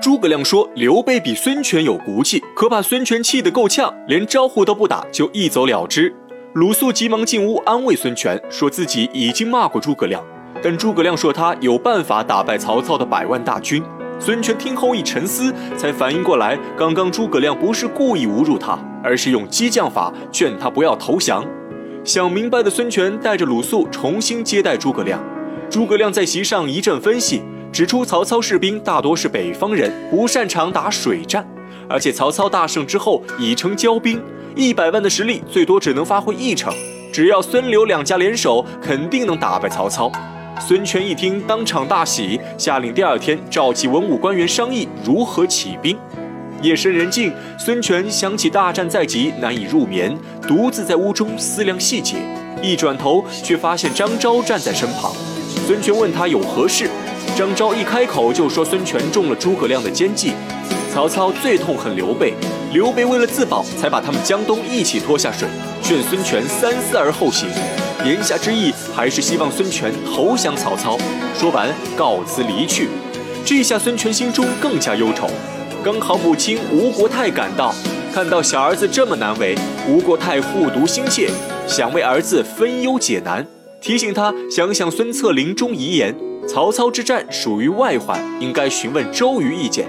诸葛亮说刘备比孙权有骨气，可把孙权气得够呛，连招呼都不打就一走了之。鲁肃急忙进屋安慰孙权，说自己已经骂过诸葛亮，但诸葛亮说他有办法打败曹操的百万大军。孙权听后一沉思，才反应过来，刚刚诸葛亮不是故意侮辱他，而是用激将法劝他不要投降。想明白的孙权带着鲁肃重新接待诸葛亮。诸葛亮在席上一阵分析，指出曹操士兵大多是北方人，不擅长打水战，而且曹操大胜之后已成骄兵。一百万的实力最多只能发挥一成，只要孙刘两家联手，肯定能打败曹操。孙权一听，当场大喜，下令第二天召集文武官员商议如何起兵。夜深人静，孙权想起大战在即，难以入眠，独自在屋中思量细节。一转头，却发现张昭站在身旁。孙权问他有何事，张昭一开口就说孙权中了诸葛亮的奸计。曹操最痛恨刘备，刘备为了自保，才把他们江东一起拖下水，劝孙权三思而后行。言下之意还是希望孙权投降曹操。说完，告辞离去。这下孙权心中更加忧愁。刚好母亲吴国太赶到，看到小儿子这么难为，吴国太护犊心切，想为儿子分忧解难，提醒他想想孙策临终遗言：曹操之战属于外患，应该询问周瑜意见。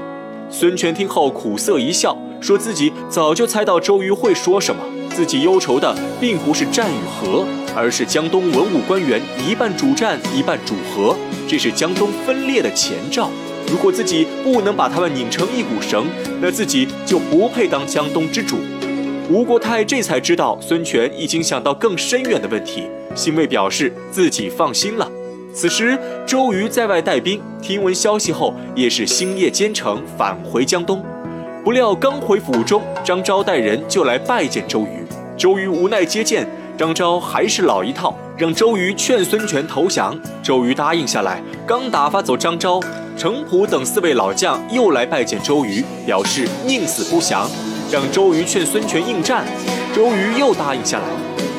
孙权听后苦涩一笑，说自己早就猜到周瑜会说什么。自己忧愁的并不是战与和，而是江东文武官员一半主战，一半主和，这是江东分裂的前兆。如果自己不能把他们拧成一股绳，那自己就不配当江东之主。吴国太这才知道孙权已经想到更深远的问题，欣慰表示自己放心了。此时，周瑜在外带兵，听闻消息后，也是星夜兼程返回江东。不料刚回府中，张昭带人就来拜见周瑜。周瑜无奈接见，张昭还是老一套，让周瑜劝孙权投降。周瑜答应下来，刚打发走张昭，程普等四位老将又来拜见周瑜，表示宁死不降，让周瑜劝孙权应战。周瑜又答应下来，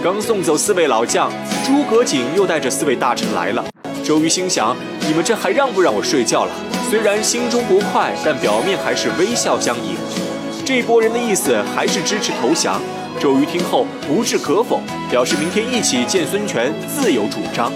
刚送走四位老将，诸葛瑾又带着四位大臣来了。周瑜心想：你们这还让不让我睡觉了？虽然心中不快，但表面还是微笑相迎。这波人的意思还是支持投降。周瑜听后不置可否，表示明天一起见孙权，自有主张。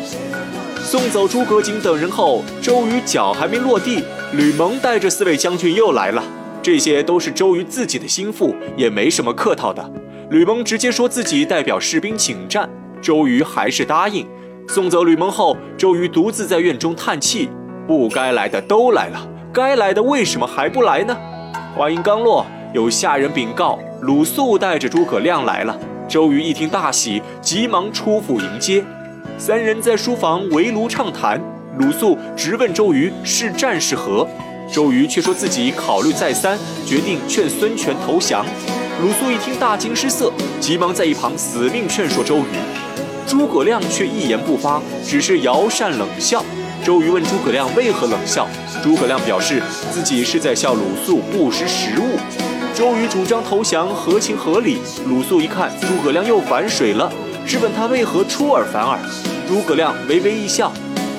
送走诸葛瑾等人后，周瑜脚还没落地，吕蒙带着四位将军又来了。这些都是周瑜自己的心腹，也没什么客套的。吕蒙直接说自己代表士兵请战，周瑜还是答应。送走吕蒙后，周瑜独自在院中叹气：不该来的都来了，该来的为什么还不来呢？话音刚落，有下人禀告，鲁肃带着诸葛亮来了。周瑜一听大喜，急忙出府迎接。三人在书房围炉畅谈，鲁肃直问周瑜是战是和，周瑜却说自己考虑再三，决定劝孙权投降。鲁肃一听大惊失色，急忙在一旁死命劝说周瑜。诸葛亮却一言不发，只是摇扇冷笑。周瑜问诸葛亮为何冷笑，诸葛亮表示自己是在笑鲁肃不识时务。周瑜主张投降，合情合理。鲁肃一看诸葛亮又反水了，质问他为何出尔反尔。诸葛亮微微一笑，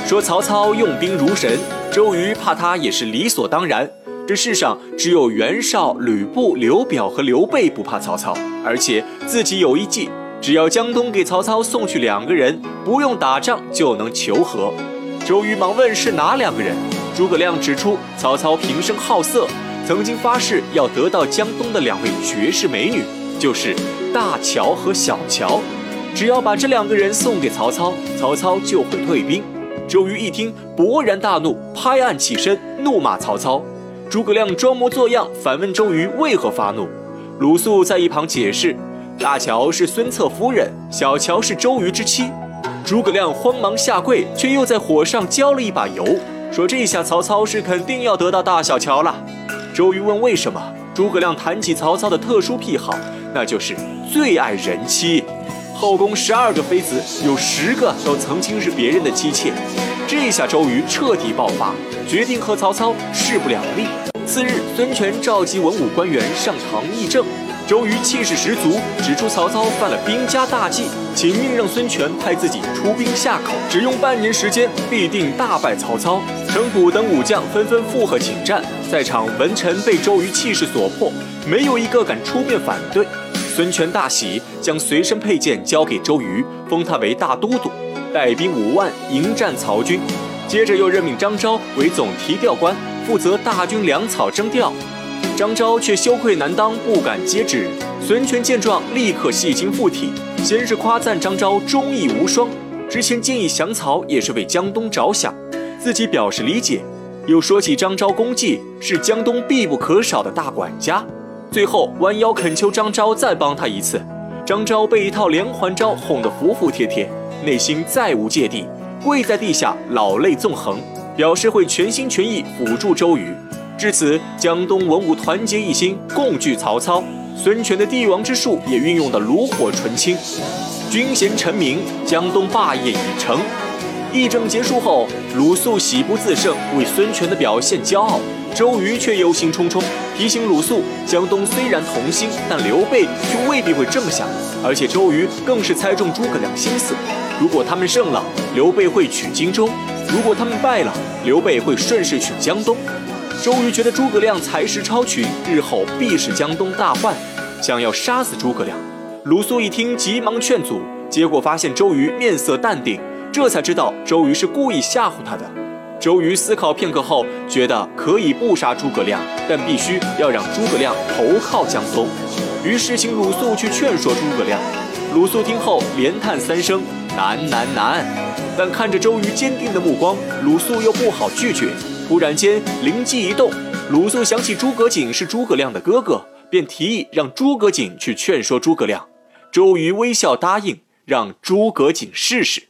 说曹操用兵如神，周瑜怕他也是理所当然。这世上只有袁绍、吕布、刘表和刘备不怕曹操，而且自己有一计。只要江东给曹操送去两个人，不用打仗就能求和。周瑜忙问是哪两个人？诸葛亮指出曹操平生好色，曾经发誓要得到江东的两位绝世美女，就是大乔和小乔。只要把这两个人送给曹操，曹操就会退兵。周瑜一听，勃然大怒，拍案起身，怒骂曹操。诸葛亮装模作样反问周瑜为何发怒。鲁肃在一旁解释。大乔是孙策夫人，小乔是周瑜之妻。诸葛亮慌忙下跪，却又在火上浇了一把油，说这下曹操是肯定要得到大小乔了。周瑜问为什么，诸葛亮谈起曹操的特殊癖好，那就是最爱人妻。后宫十二个妃子，有十个都曾经是别人的妻妾。这下周瑜彻底爆发，决定和曹操势不两立。次日，孙权召集文武官员上堂议政。周瑜气势十足，指出曹操犯了兵家大忌，请命让孙权派自己出兵下口，只用半年时间必定大败曹操。程普等武将纷纷附和请战，在场文臣被周瑜气势所迫，没有一个敢出面反对。孙权大喜，将随身佩剑交给周瑜，封他为大都督，带兵五万迎战曹军。接着又任命张昭为总提调官，负责大军粮草征调。张昭却羞愧难当，不敢接旨。孙权见状，立刻戏精附体，先是夸赞张昭忠义无双，之前建议降曹也是为江东着想，自己表示理解。又说起张昭功绩是江东必不可少的大管家，最后弯腰恳求张昭再帮他一次。张昭被一套连环招哄得服服帖帖，内心再无芥蒂，跪在地下老泪纵横，表示会全心全意辅助周瑜。至此，江东文武团结一心，共拒曹操。孙权的帝王之术也运用得炉火纯青，军衔成名，江东霸业已成。议政结束后，鲁肃喜不自胜，为孙权的表现骄傲。周瑜却忧心忡忡，提醒鲁肃：江东虽然同心，但刘备却未必会这么想。而且周瑜更是猜中诸葛亮心思，如果他们胜了，刘备会取荆州；如果他们败了，刘备会顺势取江东。周瑜觉得诸葛亮才识超群，日后必是江东大患，想要杀死诸葛亮。鲁肃一听，急忙劝阻，结果发现周瑜面色淡定，这才知道周瑜是故意吓唬他的。周瑜思考片刻后，觉得可以不杀诸葛亮，但必须要让诸葛亮投靠江东，于是请鲁肃去劝说诸葛亮。鲁肃听后连叹三声：“难难难！”但看着周瑜坚定的目光，鲁肃又不好拒绝。突然间，灵机一动，鲁肃想起诸葛瑾是诸葛亮的哥哥，便提议让诸葛瑾去劝说诸葛亮。周瑜微笑答应，让诸葛瑾试试。